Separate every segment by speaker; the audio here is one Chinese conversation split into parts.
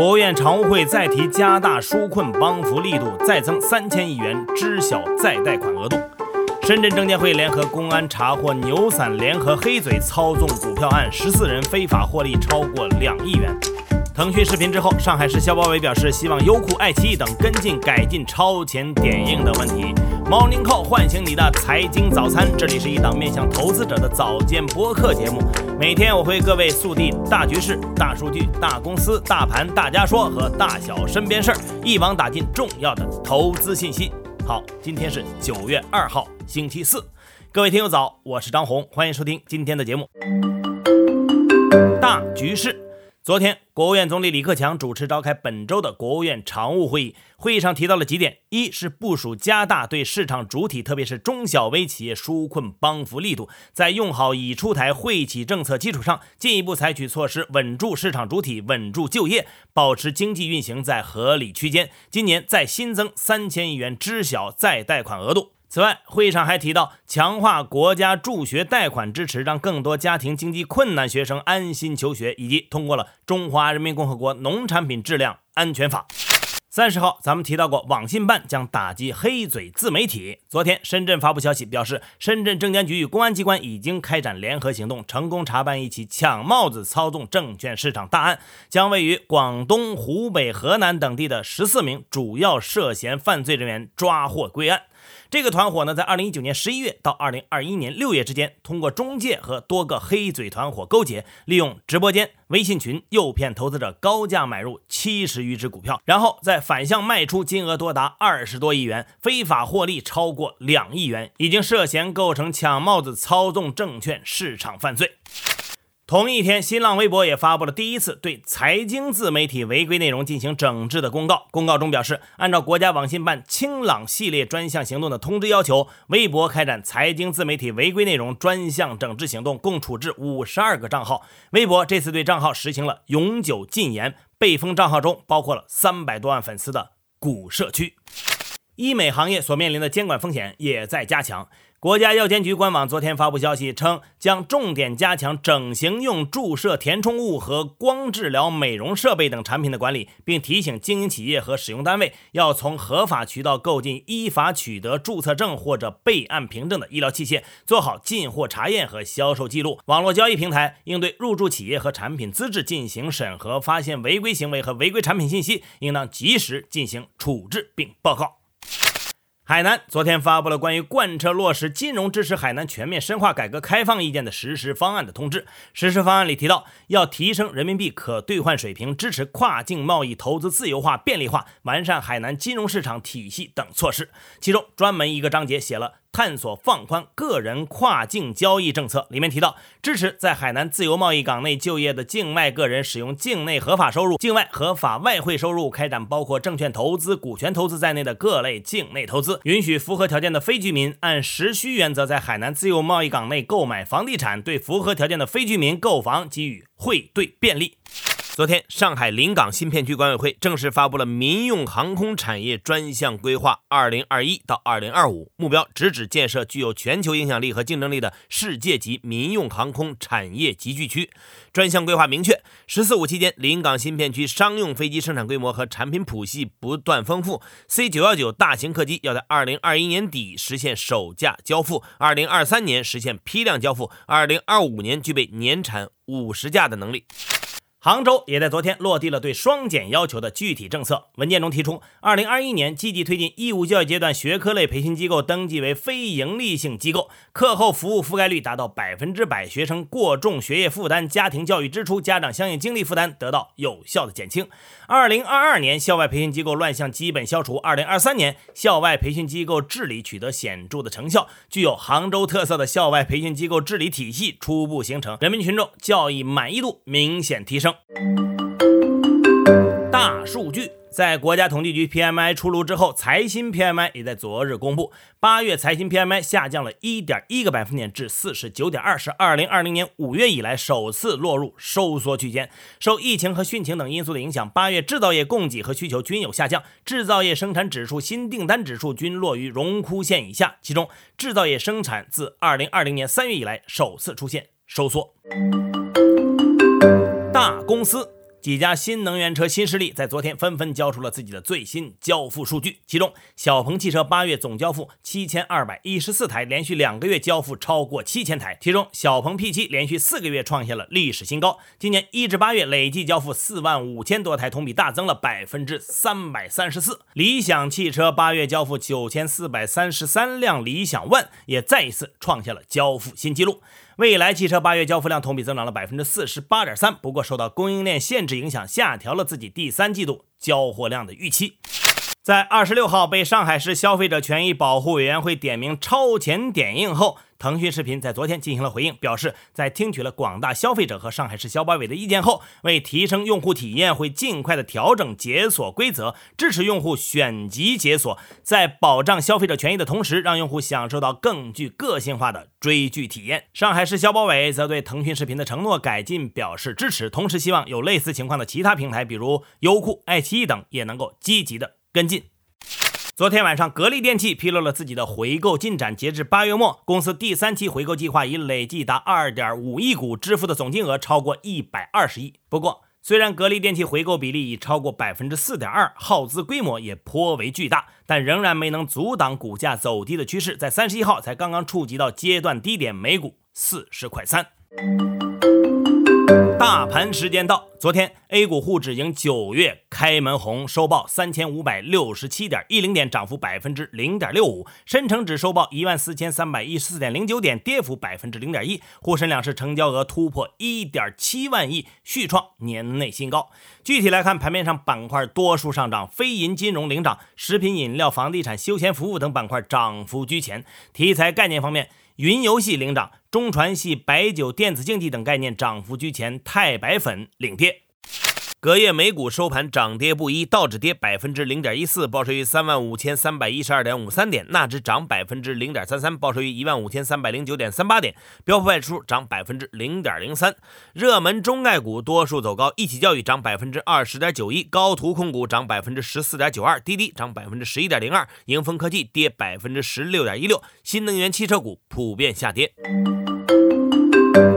Speaker 1: 国务院常务会再提加大纾困帮扶力度，再增三千亿元知晓再贷款额度。深圳证监会联合公安查获牛散联合黑嘴操纵股票案，十四人非法获利超过两亿元。腾讯视频之后，上海市消保委表示，希望优酷、爱奇艺等跟进改进超前点映的问题。Morning Call 唤醒你的财经早餐，这里是一档面向投资者的早间播客节目。每天我会各位速递大局势、大数据、大公司、大盘、大家说和大小身边事儿，一网打尽重要的投资信息。好，今天是九月二号，星期四，各位听友早，我是张红，欢迎收听今天的节目。大局势。昨天，国务院总理李克强主持召开本周的国务院常务会议，会议上提到了几点：一是部署加大对市场主体，特别是中小微企业纾困帮扶力度，在用好已出台惠企政策基础上，进一步采取措施稳住市场主体，稳住就业，保持经济运行在合理区间。今年再新增三千亿元知晓再贷款额度。此外，会议上还提到强化国家助学贷款支持，让更多家庭经济困难学生安心求学，以及通过了《中华人民共和国农产品质量安全法》。三十号，咱们提到过，网信办将打击黑嘴自媒体。昨天，深圳发布消息表示，深圳证监局与公安机关已经开展联合行动，成功查办一起抢帽子操纵证券市场大案，将位于广东、湖北、河南等地的十四名主要涉嫌犯罪人员抓获归案。这个团伙呢，在二零一九年十一月到二零二一年六月之间，通过中介和多个黑嘴团伙勾结，利用直播间、微信群诱骗投资者高价买入七十余只股票，然后再反向卖出，金额多达二十多亿元，非法获利超过两亿元，已经涉嫌构成抢帽子操纵证券市场犯罪。同一天，新浪微博也发布了第一次对财经自媒体违规内容进行整治的公告。公告中表示，按照国家网信办“清朗”系列专项行动的通知要求，微博开展财经自媒体违规内容专项整治行动，共处置五十二个账号。微博这次对账号实行了永久禁言，被封账号中包括了三百多万粉丝的“古社区”。医美行业所面临的监管风险也在加强。国家药监局官网昨天发布消息称，将重点加强整形用注射填充物和光治疗美容设备等产品的管理，并提醒经营企业和使用单位要从合法渠道购进依法取得注册证或者备案凭证的医疗器械，做好进货查验和销售记录。网络交易平台应对入驻企业和产品资质进行审核，发现违规行为和违规产品信息，应当及时进行处置并报告。海南昨天发布了关于贯彻落实金融支持海南全面深化改革开放意见的实施方案的通知。实施方案里提到，要提升人民币可兑换水平，支持跨境贸易投资自由化便利化，完善海南金融市场体系等措施。其中专门一个章节写了。探索放宽个人跨境交易政策，里面提到支持在海南自由贸易港内就业的境外个人使用境内合法收入、境外合法外汇收入开展包括证券投资、股权投资在内的各类境内投资，允许符合条件的非居民按实需原则在海南自由贸易港内购买房地产，对符合条件的非居民购房给予汇兑便利。昨天，上海临港新片区管委会正式发布了民用航空产业专项规划（二零二一到二零二五），目标直指建设具有全球影响力和竞争力的世界级民用航空产业集聚区。专项规划明确，“十四五”期间，临港新片区商用飞机生产规模和产品谱系不断丰富，C 九幺九大型客机要在二零二一年底实现首架交付，二零二三年实现批量交付，二零二五年具备年产五十架的能力。杭州也在昨天落地了对双减要求的具体政策文件中提出，二零二一年积极推进义务教育阶段学科类培训机构登记为非营利性机构，课后服务覆盖率达到百分之百，学生过重学业负担、家庭教育支出、家长相应精力负担得到有效的减轻。二零二二年校外培训机构乱象基本消除，二零二三年校外培训机构治理取得显著的成效，具有杭州特色的校外培训机构治理体系初步形成，人民群众教育满意度明显提升。大数据，在国家统计局 PMI 出炉之后，财新 PMI 也在昨日公布，八月财新 PMI 下降了一点一个百分点至四十九点二，是二零二零年五月以来首次落入收缩区间。受疫情和汛情等因素的影响，八月制造业供给和需求均有下降，制造业生产指数、新订单指数均落于荣枯线以下。其中，制造业生产自二零二零年三月以来首次出现收缩。大公司几家新能源车新势力在昨天纷纷交出了自己的最新交付数据，其中小鹏汽车八月总交付七千二百一十四台，连续两个月交付超过七千台，其中小鹏 P7 连续四个月创下了历史新高，今年一至八月累计交付四万五千多台，同比大增了百分之三百三十四。理想汽车八月交付九千四百三十三辆理想 ONE，也再一次创下了交付新纪录。蔚来汽车八月交付量同比增长了百分之四十八点三，不过受到供应链限制影响，下调了自己第三季度交货量的预期。在二十六号被上海市消费者权益保护委员会点名超前点映后。腾讯视频在昨天进行了回应，表示在听取了广大消费者和上海市消保委的意见后，为提升用户体验，会尽快的调整解锁规则，支持用户选集解锁，在保障消费者权益的同时，让用户享受到更具个性化的追剧体验。上海市消保委则对腾讯视频的承诺改进表示支持，同时希望有类似情况的其他平台，比如优酷、爱奇艺等，也能够积极的跟进。昨天晚上，格力电器披露了自己的回购进展。截至八月末，公司第三期回购计划已累计达二点五亿股，支付的总金额超过一百二十亿。不过，虽然格力电器回购比例已超过百分之四点二，耗资规模也颇为巨大，但仍然没能阻挡股价走低的趋势，在三十一号才刚刚触及到阶段低点，每股四十块三。大盘时间到，昨天 A 股沪指迎九月开门红，收报三千五百六十七点一零点，涨幅百分之零点六五。深成指收报一万四千三百一十四点零九点，跌幅百分之零点一。沪深两市成交额突破一点七万亿，续创年内新高。具体来看，盘面上板块多数上涨，非银金融领涨，食品饮料、房地产、休闲服务等板块涨幅居前。题材概念方面。云游戏领涨，中传系、白酒、电子竞技等概念涨幅居前，钛白粉领跌。隔夜美股收盘涨跌不一，道指跌百分之零点一四，报收于三万五千三百一十二点五三点；纳指涨百分之零点三三，报收于一万五千三百零九点三八点；标普外指数涨百分之零点零三。热门中概股多数走高，一起教育涨百分之二十点九一，高途控股涨百分之十四点九二，滴滴涨百分之十一点零二，盈丰科技跌百分之十六点一六。新能源汽车股普遍下跌。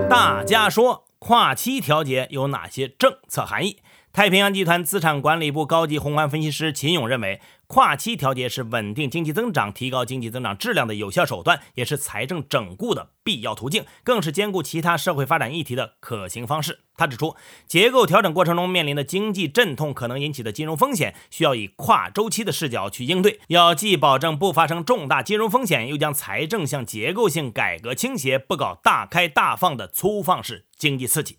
Speaker 1: 大家说，跨期调节有哪些政策含义？太平洋集团资产管理部高级宏观分析师秦勇认为，跨期调节是稳定经济增长、提高经济增长质量的有效手段，也是财政整固的必要途径，更是兼顾其他社会发展议题的可行方式。他指出，结构调整过程中面临的经济阵痛可能引起的金融风险，需要以跨周期的视角去应对，要既保证不发生重大金融风险，又将财政向结构性改革倾斜，不搞大开大放的粗放式经济刺激。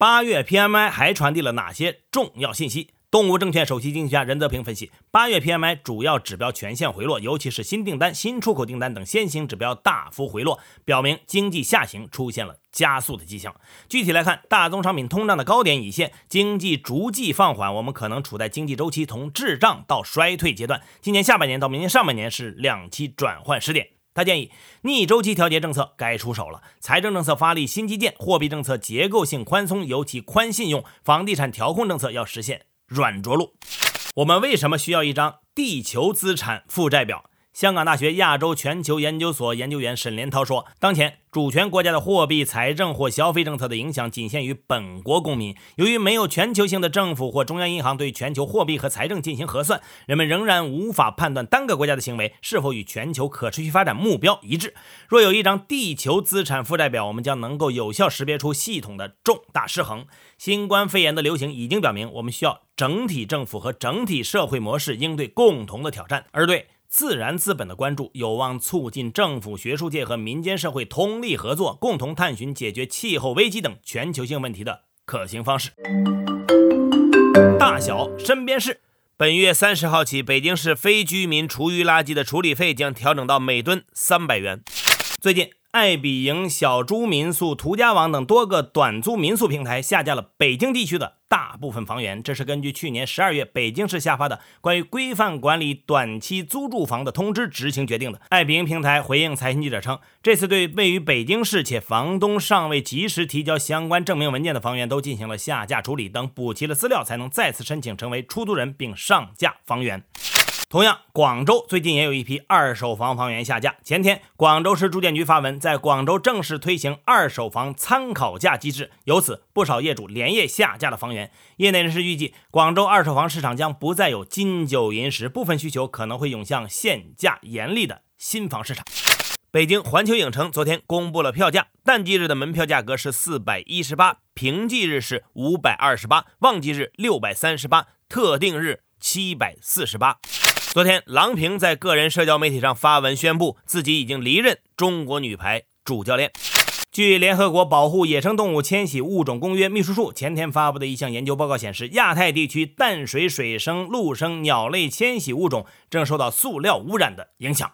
Speaker 1: 八月 PMI 还传递了哪些重要信息？东吴证券首席经济学家任泽平分析，八月 PMI 主要指标全线回落，尤其是新订单、新出口订单等先行指标大幅回落，表明经济下行出现了加速的迹象。具体来看，大宗商品通胀的高点已现，经济逐季放缓，我们可能处在经济周期从滞胀到衰退阶段。今年下半年到明年上半年是两期转换时点。他建议逆周期调节政策该出手了，财政政策发力新基建，货币政策结构性宽松，尤其宽信用，房地产调控政策要实现软着陆。我们为什么需要一张地球资产负债表？香港大学亚洲全球研究所研究员沈连涛说：“当前主权国家的货币、财政或消费政策的影响仅限于本国公民。由于没有全球性的政府或中央银行对全球货币和财政进行核算，人们仍然无法判断单个国家的行为是否与全球可持续发展目标一致。若有一张地球资产负债表，我们将能够有效识别出系统的重大失衡。新冠肺炎的流行已经表明，我们需要整体政府和整体社会模式应对共同的挑战，而对。”自然资本的关注有望促进政府、学术界和民间社会通力合作，共同探寻解决气候危机等全球性问题的可行方式。大小身边事，本月三十号起，北京市非居民厨余垃圾的处理费将调整到每吨三百元。最近。爱彼迎、小猪民宿、途家网等多个短租民宿平台下架了北京地区的大部分房源，这是根据去年十二月北京市下发的关于规范管理短期租住房的通知执行决定的。爱彼迎平台回应财新记者称，这次对位于北京市且房东尚未及时提交相关证明文件的房源都进行了下架处理，等补齐了资料，才能再次申请成为出租人并上架房源。同样，广州最近也有一批二手房房源下架。前天，广州市住建局发文，在广州正式推行二手房参考价机制，由此不少业主连夜下架了房源。业内人士预计，广州二手房市场将不再有金九银十，部分需求可能会涌向限价严厉的新房市场。北京环球影城昨天公布了票价，淡季日的门票价格是四百一十八，平季日是五百二十八，旺季日六百三十八，特定日七百四十八。昨天，郎平在个人社交媒体上发文宣布，自己已经离任中国女排主教练。据联合国保护野生动物迁徙物种公约秘书处前天发布的一项研究报告显示，亚太地区淡水水生、陆生鸟类迁徙物种正受到塑料污染的影响。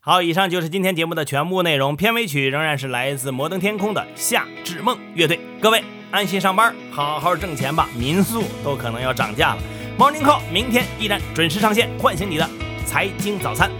Speaker 1: 好，以上就是今天节目的全部内容。片尾曲仍然是来自摩登天空的《夏至梦》乐队。各位安心上班，好好挣钱吧，民宿都可能要涨价了。Morning Call，明天依然准时上线，唤醒你的财经早餐。